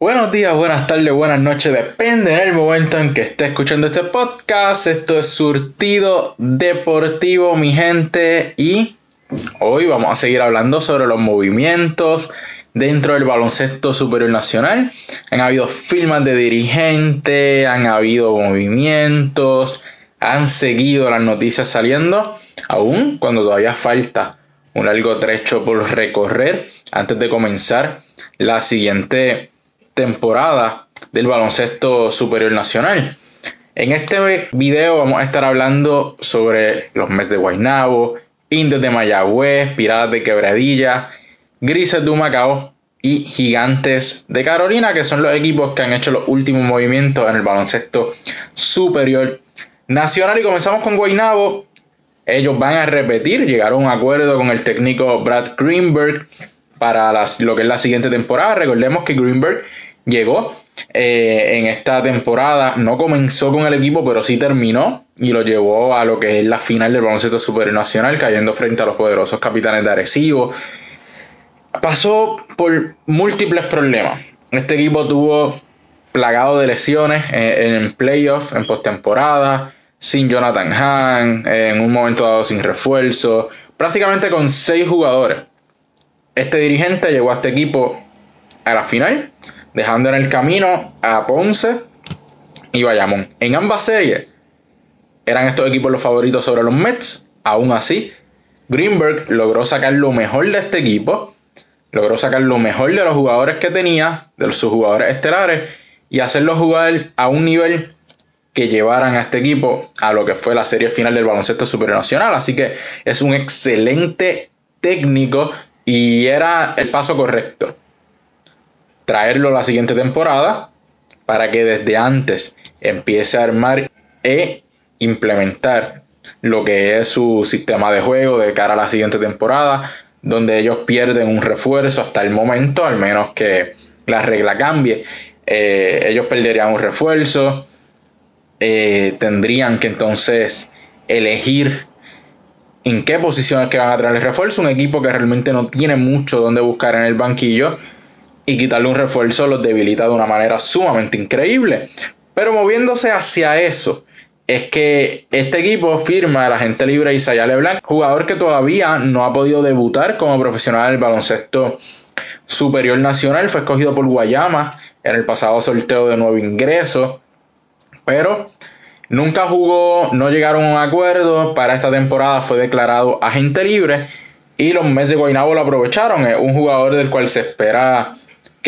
Buenos días, buenas tardes, buenas noches, depende del momento en que esté escuchando este podcast. Esto es Surtido Deportivo, mi gente, y hoy vamos a seguir hablando sobre los movimientos dentro del baloncesto superior nacional. Han habido firmas de dirigente, han habido movimientos, han seguido las noticias saliendo, aún cuando todavía falta un largo trecho por recorrer antes de comenzar la siguiente temporada del baloncesto superior nacional. En este video vamos a estar hablando sobre los Mets de Guaynabo, Indios de Mayagüez, Piratas de Quebradilla, Grises de Humacao y Gigantes de Carolina, que son los equipos que han hecho los últimos movimientos en el baloncesto superior nacional. Y comenzamos con Guaynabo. Ellos van a repetir, llegaron a un acuerdo con el técnico Brad Greenberg para lo que es la siguiente temporada. Recordemos que Greenberg llegó eh, en esta temporada. No comenzó con el equipo, pero sí terminó y lo llevó a lo que es la final del baloncesto supernacional, cayendo frente a los poderosos capitanes de Arecibo. Pasó por múltiples problemas. Este equipo tuvo plagado de lesiones en, en playoff, en postemporada, sin Jonathan Hahn, en un momento dado sin refuerzo, prácticamente con seis jugadores. Este dirigente llegó a este equipo a la final dejando en el camino a Ponce y Bayamón. En ambas series eran estos equipos los favoritos sobre los Mets. Aún así, Greenberg logró sacar lo mejor de este equipo, logró sacar lo mejor de los jugadores que tenía, de sus jugadores estelares, y hacerlos jugar a un nivel que llevaran a este equipo a lo que fue la serie final del baloncesto supernacional. Así que es un excelente técnico y era el paso correcto traerlo la siguiente temporada para que desde antes empiece a armar e implementar lo que es su sistema de juego de cara a la siguiente temporada, donde ellos pierden un refuerzo hasta el momento, al menos que la regla cambie. Eh, ellos perderían un refuerzo, eh, tendrían que entonces elegir en qué posiciones que van a traer el refuerzo, un equipo que realmente no tiene mucho donde buscar en el banquillo y quitarle un refuerzo los debilita de una manera sumamente increíble. Pero moviéndose hacia eso, es que este equipo firma al agente libre Isaiah LeBlanc, jugador que todavía no ha podido debutar como profesional del baloncesto superior nacional, fue escogido por Guayama en el pasado sorteo de nuevo ingreso, pero nunca jugó, no llegaron a un acuerdo, para esta temporada fue declarado agente libre y los Mets de Guaynabo lo aprovecharon, es un jugador del cual se espera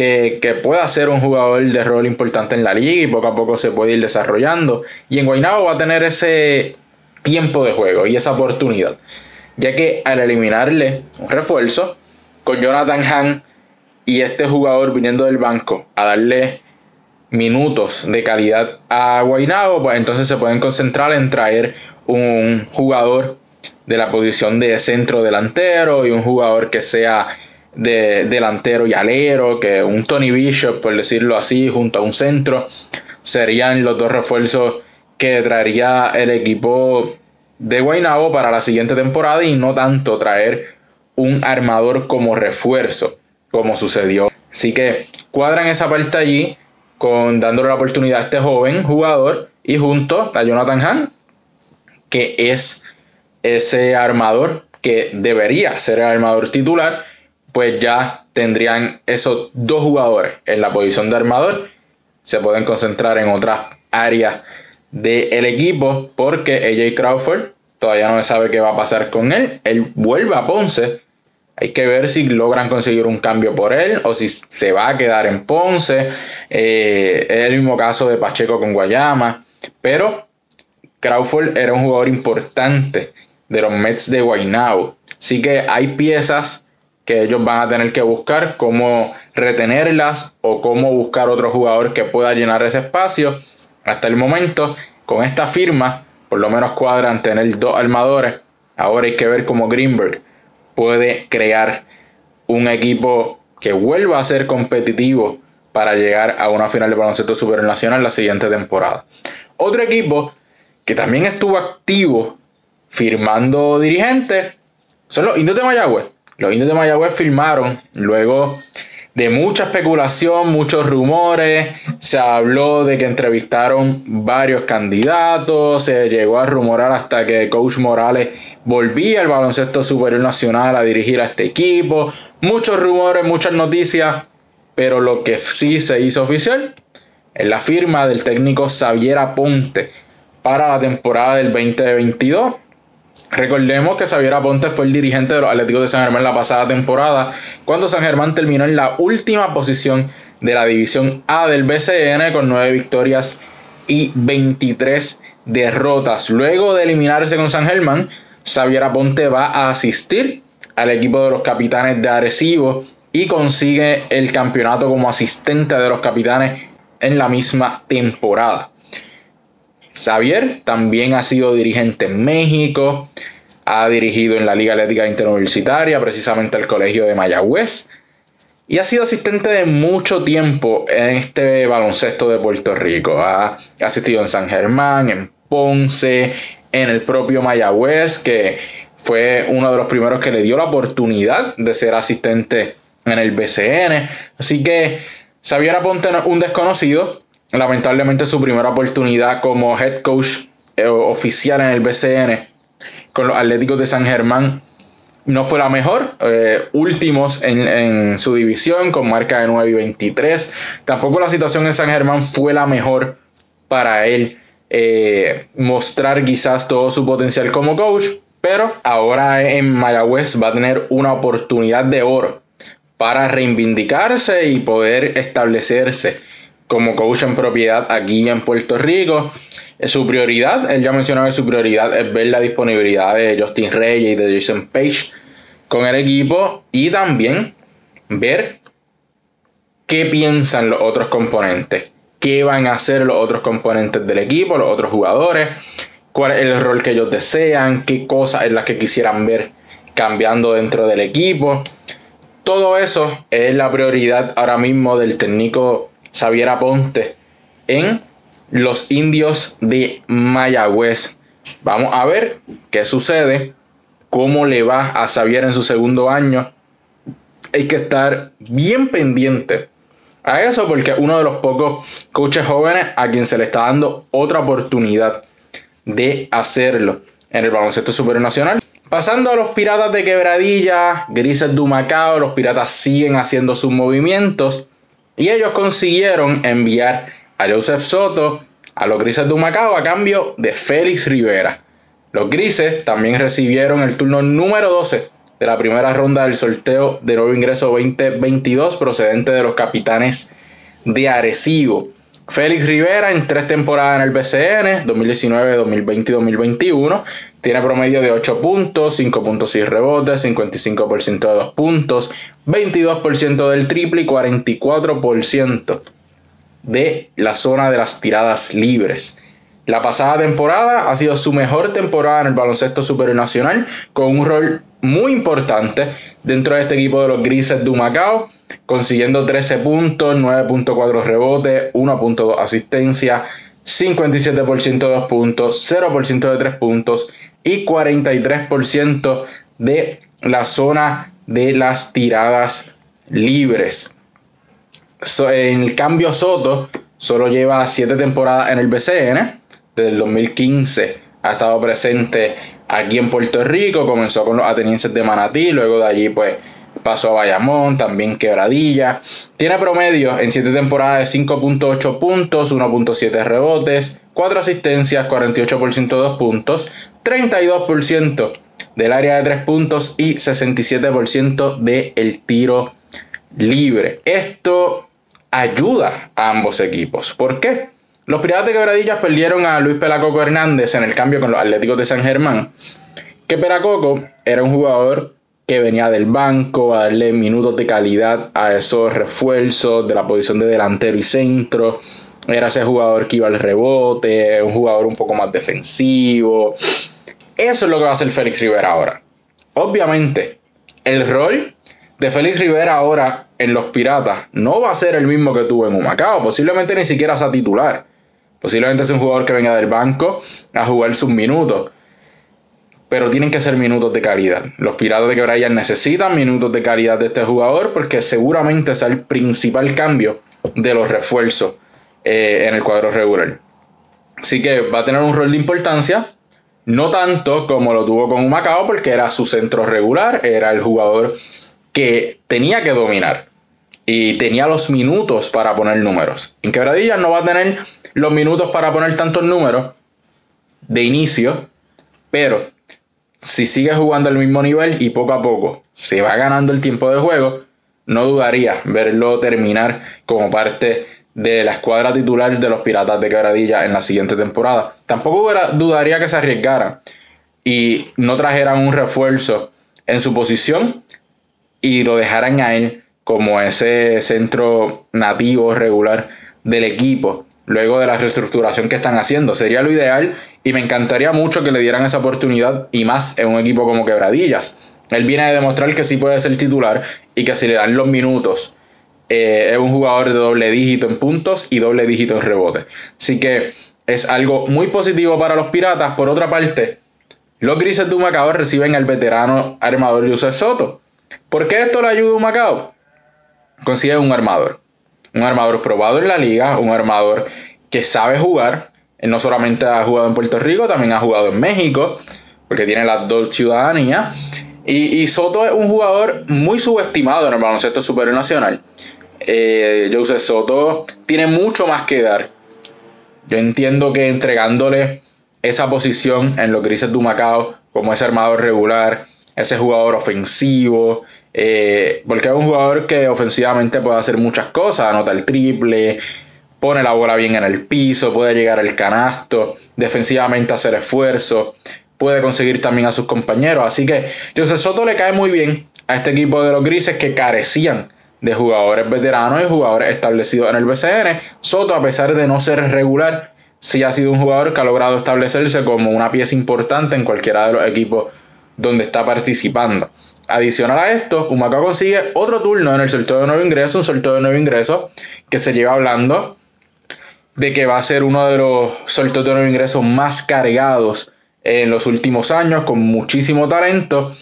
que, pueda ser un jugador de rol importante en la liga y poco a poco se puede ir desarrollando. Y en Guaynabo va a tener ese tiempo de juego y esa oportunidad. Ya que al eliminarle un refuerzo con Jonathan Hahn y este jugador viniendo del banco a darle minutos de calidad a Guaynabo, pues entonces se pueden concentrar en traer un jugador de la posición de centro delantero y un jugador que sea de delantero y alero, que un Tony Bishop, por decirlo así, junto a un centro, serían los dos refuerzos que traería el equipo de Guaynabo para la siguiente temporada y no tanto traer un armador como refuerzo, como sucedió. Así que cuadran esa parte allí, con dándole la oportunidad a este joven jugador y junto a Jonathan Hahn, que es ese armador que debería ser el armador titular pues ya tendrían esos dos jugadores en la posición de armador. Se pueden concentrar en otras áreas del equipo porque AJ Crawford todavía no se sabe qué va a pasar con él. Él vuelve a Ponce. Hay que ver si logran conseguir un cambio por él o si se va a quedar en Ponce. Eh, es el mismo caso de Pacheco con Guayama. Pero Crawford era un jugador importante de los Mets de Guaynabo. Así que hay piezas que ellos van a tener que buscar cómo retenerlas o cómo buscar otro jugador que pueda llenar ese espacio. Hasta el momento, con esta firma, por lo menos cuadran tener dos armadores. Ahora hay que ver cómo Greenberg puede crear un equipo que vuelva a ser competitivo para llegar a una final de baloncesto supernacional la siguiente temporada. Otro equipo que también estuvo activo firmando dirigentes son los Indios de Mayagüez. Los indios de Mayagüez firmaron luego de mucha especulación, muchos rumores, se habló de que entrevistaron varios candidatos, se llegó a rumorar hasta que Coach Morales volvía al baloncesto superior nacional a dirigir a este equipo, muchos rumores, muchas noticias, pero lo que sí se hizo oficial es la firma del técnico Xavier Aponte para la temporada del 2022 Recordemos que Xavier Aponte fue el dirigente de los Atléticos de San Germán la pasada temporada, cuando San Germán terminó en la última posición de la división A del BCN con 9 victorias y 23 derrotas. Luego de eliminarse con San Germán, Xavier Aponte va a asistir al equipo de los capitanes de Arecibo y consigue el campeonato como asistente de los capitanes en la misma temporada. Xavier también ha sido dirigente en México, ha dirigido en la Liga Atlética Interuniversitaria, precisamente el Colegio de Mayagüez, y ha sido asistente de mucho tiempo en este baloncesto de Puerto Rico. Ha asistido en San Germán, en Ponce, en el propio Mayagüez, que fue uno de los primeros que le dio la oportunidad de ser asistente en el BCN. Así que Xavier Aponte un desconocido, lamentablemente su primera oportunidad como head coach eh, oficial en el BCN con los Atléticos de San Germán no fue la mejor, eh, últimos en, su división con marca de 9 y 23. Tampoco la situación en San Germán fue la mejor para él eh, mostrar quizás todo su potencial como coach, pero ahora en Mayagüez va a tener una oportunidad de oro para reivindicarse y poder establecerse como coach en propiedad aquí en Puerto Rico. Su prioridad, él ya mencionaba que su prioridad es ver la disponibilidad de Justin Reyes y de Jason Page con el equipo y también ver qué piensan los otros componentes, qué van a hacer los otros componentes del equipo, los otros jugadores, cuál es el rol que ellos desean, qué cosas es las que quisieran ver cambiando dentro del equipo. Todo eso es la prioridad ahora mismo del técnico Xavier Aponte en los indios de Mayagüez. Vamos a ver qué sucede, cómo le va a Xavier en su segundo año. Hay que estar bien pendiente a eso porque uno de los pocos coaches jóvenes a quien se le está dando otra oportunidad de hacerlo en el baloncesto superior nacional. Pasando a los piratas de Quebradilla, Grises de Macao, los piratas siguen haciendo sus movimientos. Y ellos consiguieron enviar a Joseph Soto a los Grises de Humacao a cambio de Félix Rivera. Los Grises también recibieron el turno número 12 de la primera ronda del sorteo de nuevo ingreso 2022 procedente de los capitanes de Arecibo. Félix Rivera en tres temporadas en el BCN, 2019, 2020 y 2021, tiene promedio de 8 puntos, 5.6 rebotes, 55% de 2 puntos, 22% del triple y 44% de la zona de las tiradas libres. La pasada temporada ha sido su mejor temporada en el baloncesto superior nacional, con un rol muy importante dentro de este equipo de los Grises de Macao, consiguiendo 13 puntos, 9.4 rebotes, 1.2 asistencia, 57% de 2 puntos, 0% de 3 puntos y 43% de la zona de las tiradas libres. en el cambio Soto solo lleva 7 temporadas en el BCN, desde el 2015 ha estado presente aquí en Puerto Rico, comenzó con los atenienses de Manatí, luego de allí pues pasó a Bayamón, también Quebradilla. Tiene promedio en 7 temporadas de 5.8 puntos, 1.7 rebotes, 4 asistencias, 48% de 2 puntos, 32% del área de 3 puntos y 67% del tiro libre. Esto ayuda a ambos equipos. ¿Por qué? Los Piratas de Quebradillas perdieron a Luis Pelacoco Hernández en el cambio con los Atléticos de San Germán. Que Pelacoco era un jugador que venía del banco a darle minutos de calidad a esos refuerzos de la posición de delantero y centro. Era ese jugador que iba al rebote, un jugador un poco más defensivo. Eso es lo que va a hacer Félix Rivera ahora. Obviamente, el rol de Félix Rivera ahora en los Piratas no va a ser el mismo que tuvo en Humacao. Posiblemente ni siquiera sea titular. Posiblemente sea un jugador que venga del banco a jugar sus minutos. pero tienen que ser minutos de calidad. Los Piratas de Quebradillas necesitan minutos de calidad de este jugador porque seguramente es el principal cambio de los refuerzos eh, en el cuadro regular. Así que va a tener un rol de importancia, no tanto como lo tuvo con Macao porque era su centro regular, era el jugador que tenía que dominar y tenía los minutos para poner números. En Quebradillas no va a tener los minutos para poner tantos números de inicio, pero si sigue jugando al mismo nivel y poco a poco se va ganando el tiempo de juego, no dudaría verlo terminar como parte de la escuadra titular de los Piratas de Quebradilla en la siguiente temporada. Tampoco dudaría que se arriesgaran y no trajeran un refuerzo en su posición y lo dejaran a él como ese centro nativo regular del equipo luego de la reestructuración que están haciendo. Sería lo ideal y me encantaría mucho que le dieran esa oportunidad y más en un equipo como Quebradillas. Él viene a demostrar que sí puede ser titular y que si le dan los minutos eh, es un jugador de doble dígito en puntos y doble dígito en rebote. Así que es algo muy positivo para los Piratas. Por otra parte, los Grises de Humacao reciben al veterano armador Joseph Soto. ¿Por qué esto le ayuda a Humacao? Consigue un armador. Un armador probado en la liga, un armador que sabe jugar, no solamente ha jugado en Puerto Rico, también ha jugado en México, porque tiene las dos ciudadanías. Y, Soto es un jugador muy subestimado en el baloncesto superior nacional. Eh, Soto tiene mucho más que dar. Yo entiendo que entregándole esa posición en los grises de Macao, como ese armador regular, ese jugador ofensivo, eh, porque es un jugador que ofensivamente puede hacer muchas cosas, anota el triple, pone la bola bien en el piso, puede llegar al canasto, defensivamente hacer esfuerzo, puede conseguir también a sus compañeros. Así que José Soto le cae muy bien a este equipo de los grises que carecían de jugadores veteranos y jugadores establecidos en el BCN. Soto, a pesar de no ser regular, sí ha sido un jugador que ha logrado establecerse como una pieza importante en cualquiera de los equipos donde está participando. Adicional a esto, Humacao consigue otro turno en el sorteo de nuevo ingreso, un sorteo de nuevo ingreso que se lleva hablando de que va a ser uno de los sorteos de nuevo ingresos más cargados en los últimos años, con muchísimo talento.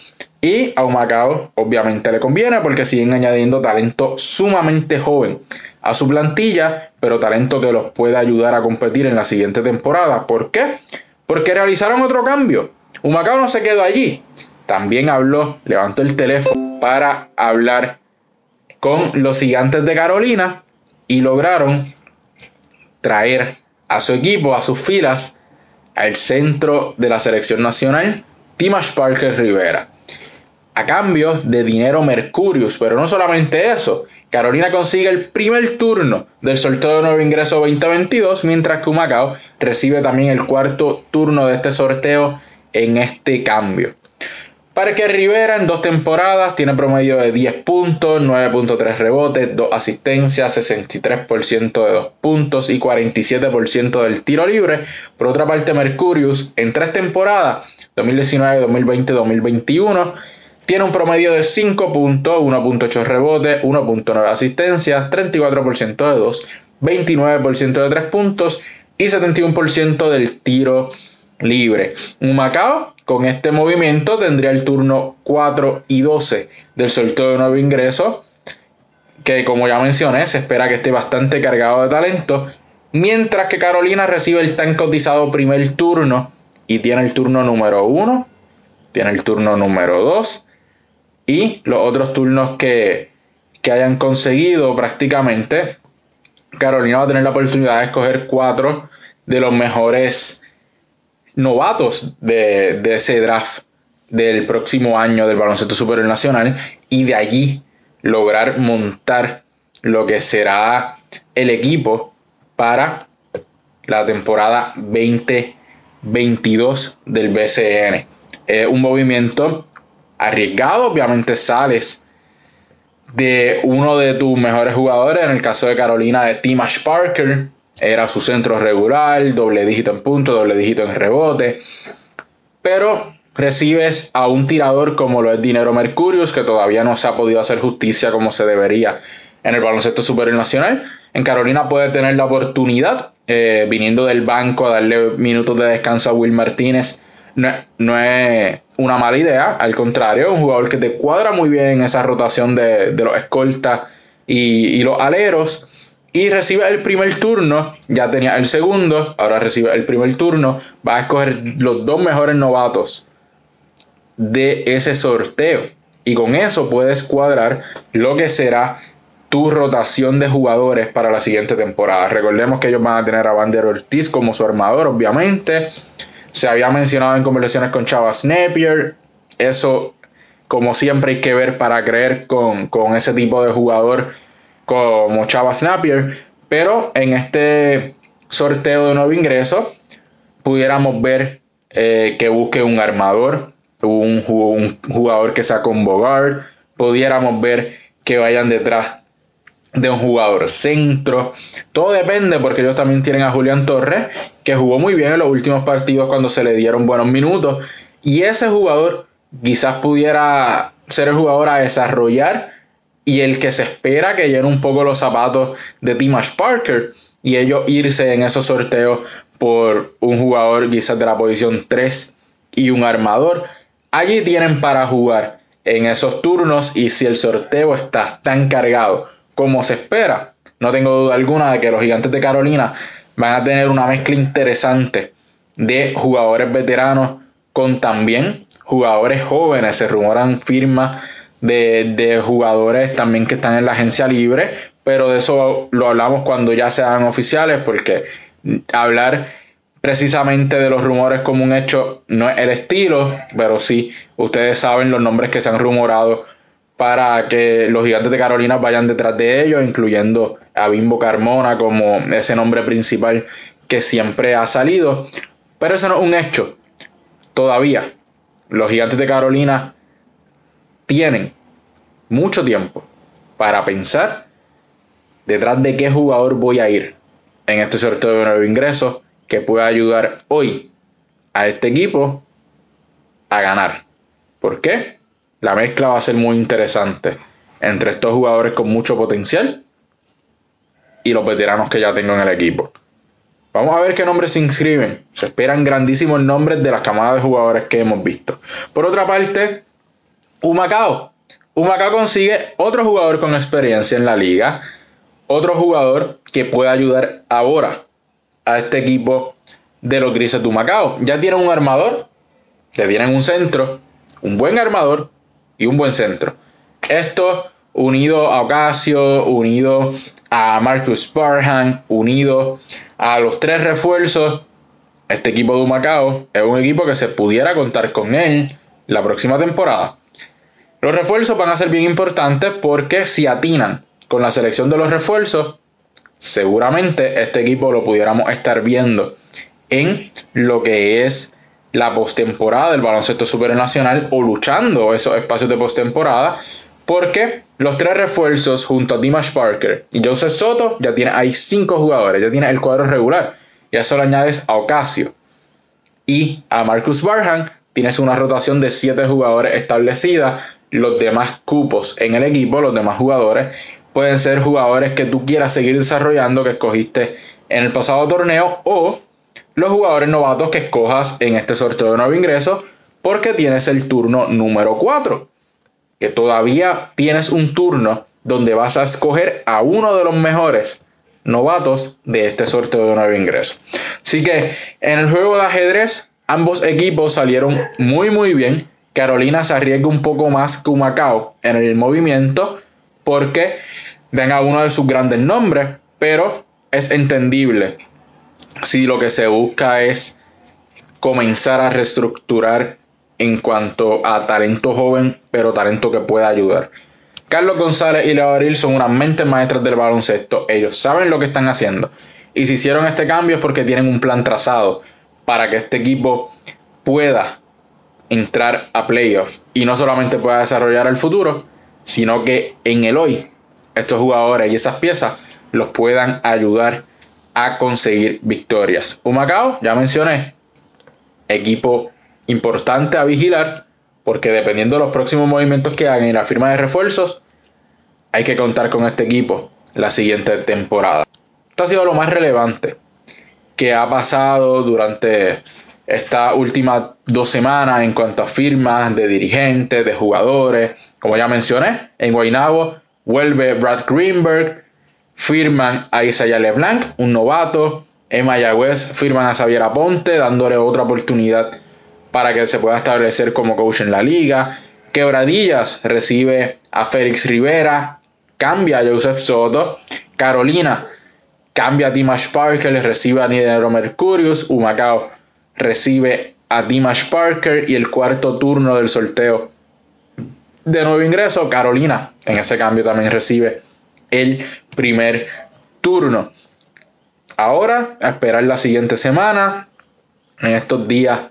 Y a Humacao obviamente le conviene porque siguen añadiendo talento sumamente joven a su plantilla, pero talento que los puede ayudar a competir en la siguiente temporada. ¿Por qué? Porque realizaron otro cambio. Humacao no se quedó allí. También habló, levantó el teléfono para hablar con los gigantes de Carolina y lograron traer a su equipo, a sus filas, al centro de la selección nacional, Timash Parker Rivera. A cambio de dinero Mercurius, pero no solamente eso, Carolina consigue el primer turno del sorteo de nuevo ingreso 2022, mientras que Humacao recibe también el cuarto turno de este sorteo en este cambio. Parque Rivera en dos temporadas tiene promedio de 10 puntos, 9.3 rebotes, 2 asistencias, 63% de 2 puntos y 47% del tiro libre. Por otra parte, Mercurius en tres temporadas, 2019, 2020, 2021, tiene un promedio de 5 puntos, 1.8 rebotes, 1.9 asistencias, 34% de 2, 29% de 3 puntos y 71% del tiro libre. Un Macao con este movimiento tendría el turno 4 y 12 del sorteo de nuevo ingreso, que como ya mencioné, se espera que esté bastante cargado de talento, mientras que Carolina recibe el tan cotizado primer turno y tiene el turno número 1, tiene el turno número 2 y los otros turnos que, que hayan conseguido prácticamente. Carolina va a tener la oportunidad de escoger cuatro de los mejores novatos de, ese draft del próximo año del baloncesto superior nacional y de allí lograr montar lo que será el equipo para la temporada 2022 del BCN. un movimiento arriesgado, obviamente sales de uno de tus mejores jugadores, en el caso de Carolina de Timash Parker, era su centro regular, doble dígito en punto, doble dígito en rebote. Pero recibes a un tirador como lo es Dinero Mercurius, que todavía no se ha podido hacer justicia como se debería en el baloncesto superior nacional. En Carolina puede tener la oportunidad, eh, viniendo del banco, a darle minutos de descanso a Will Martínez, no, es una mala idea, al contrario, un jugador que te cuadra muy bien en esa rotación de, los escoltas y, los aleros. Y recibe el primer turno, ya tenía el segundo, ahora recibe el primer turno, va a escoger los dos mejores novatos de ese sorteo. Y con eso puedes cuadrar lo que será tu rotación de jugadores para la siguiente temporada. Recordemos que ellos van a tener a Vander Ortiz como su armador, obviamente. Se había mencionado en conversaciones con Chava Napier. Eso, como siempre, hay que ver para creer con, ese tipo de jugador como Chava Napier. Pero en este sorteo de nuevo ingreso, pudiéramos ver eh, que busque un armador, un, jugador que saca un Bogart. Pudiéramos ver que vayan detrás de un jugador centro. Todo depende porque ellos también tienen a Julián Torres, que jugó muy bien en los últimos partidos cuando se le dieron buenos minutos. Y ese jugador quizás pudiera ser el jugador a desarrollar y el que se espera que llene un poco los zapatos de Timash Parker y ellos irse en esos sorteos por un jugador quizás de la posición 3 y un armador. Allí tienen para jugar en esos turnos y si el sorteo está tan cargado como se espera, no tengo duda alguna de que los gigantes de Carolina van a tener una mezcla interesante de jugadores veteranos con también jugadores jóvenes. Se rumoran firmas de, de, jugadores también que están en la agencia libre, pero de eso lo hablamos cuando ya sean oficiales, porque hablar precisamente de los rumores como un hecho no es el estilo, pero sí, ustedes saben los nombres que se han rumorado para que los gigantes de Carolina vayan detrás de ellos, incluyendo a Bimbo Carmona como ese nombre principal que siempre ha salido. Pero eso no es un hecho. Todavía los gigantes de Carolina tienen mucho tiempo para pensar detrás de qué jugador voy a ir en este sorteo de nuevo ingreso que pueda ayudar hoy a este equipo a ganar. ¿Por qué? la mezcla va a ser muy interesante entre estos jugadores con mucho potencial y los veteranos que ya tengo en el equipo. Vamos a ver qué nombres se inscriben. Se esperan grandísimos nombres de las camadas de jugadores que hemos visto. Por otra parte, Humacao. Humacao consigue otro jugador con experiencia en la liga. Otro jugador que puede ayudar ahora a este equipo de los Grises de Humacao. Ya tienen un armador, ya tienen un centro, un buen armador y un buen centro. Esto unido a Ocasio, unido a Marcus Sparhan, unido a los tres refuerzos, este equipo de Humacao es un equipo que se pudiera contar con él la próxima temporada. Los refuerzos van a ser bien importantes porque si atinan con la selección de los refuerzos, seguramente este equipo lo pudiéramos estar viendo en lo que es la postemporada del baloncesto supernacional o luchando esos espacios de postemporada porque los tres refuerzos junto a Dimash Parker y Joseph Soto ya tiene hay cinco jugadores, ya tiene el cuadro regular. Y a eso le añades a Ocasio y a Marcus Barham tienes una rotación de siete jugadores establecida los demás cupos en el equipo, los demás jugadores pueden ser jugadores que tú quieras seguir desarrollando que escogiste en el pasado torneo o los jugadores novatos que escojas en este sorteo de nuevo ingreso porque tienes el turno número 4. Que todavía tienes un turno donde vas a escoger a uno de los mejores novatos de este sorteo de nuevo ingreso. Así que en el juego de ajedrez ambos equipos salieron muy muy bien. Carolina se arriesga un poco más que Macao en el movimiento porque ven a uno de sus grandes nombres, pero es entendible si lo que se busca es comenzar a reestructurar en cuanto a talento joven, pero talento que pueda ayudar. Carlos González y Leo son unas mentes maestras del baloncesto. Ellos saben lo que están haciendo. Y si hicieron este cambio es porque tienen un plan trazado para que este equipo pueda entrar a playoffs. Y no solamente pueda desarrollar el futuro, sino que en el hoy estos jugadores y esas piezas los puedan ayudar a conseguir victorias. Humacao, ya mencioné, equipo importante a vigilar porque dependiendo de los próximos movimientos que hagan y la firma de refuerzos, hay que contar con este equipo la siguiente temporada. Esto ha sido lo más relevante que ha pasado durante estas últimas dos semanas en cuanto a firmas de dirigentes, de jugadores. Como ya mencioné, en Guaynabo vuelve Brad Greenberg, firman a Isaiah LeBlanc, un novato. En Mayagüez firman a Xavier Aponte, dándole otra oportunidad para que se pueda establecer como coach en la liga. Quebradillas recibe a Félix Rivera, cambia a Joseph Soto. Carolina cambia a Dimash Parker, recibe a Nidero Mercurius. Humacao recibe a Dimash Parker y el cuarto turno del sorteo de nuevo ingreso, Carolina en ese cambio también recibe el primer turno. Ahora, a esperar la siguiente semana. En estos días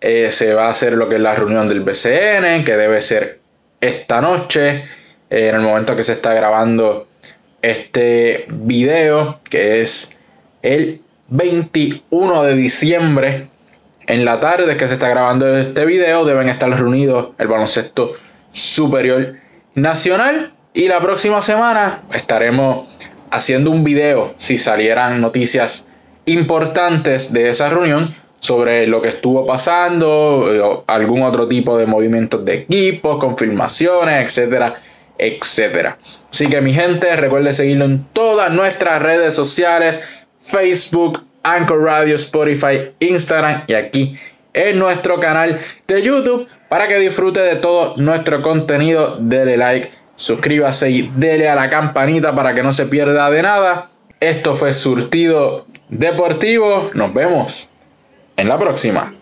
eh, se va a hacer lo que es la reunión del BCN, que debe ser esta noche, eh, en el momento que se está grabando este video, que es el 21 de diciembre. En la tarde que se está grabando este video deben estar reunidos el baloncesto superior nacional y la próxima semana estaremos haciendo un video si salieran noticias importantes de esa reunión sobre lo que estuvo pasando, algún otro tipo de movimientos de equipos, confirmaciones, etcétera, etcétera. Así que mi gente, recuerde seguirlo en todas nuestras redes sociales, Facebook, Anchor Radio, Spotify, Instagram y aquí en nuestro canal de YouTube para que disfrute de todo nuestro contenido. Dele like suscríbase y dele a la campanita para que no se pierda de nada. Esto fue Surtido Deportivo. Nos vemos en la próxima.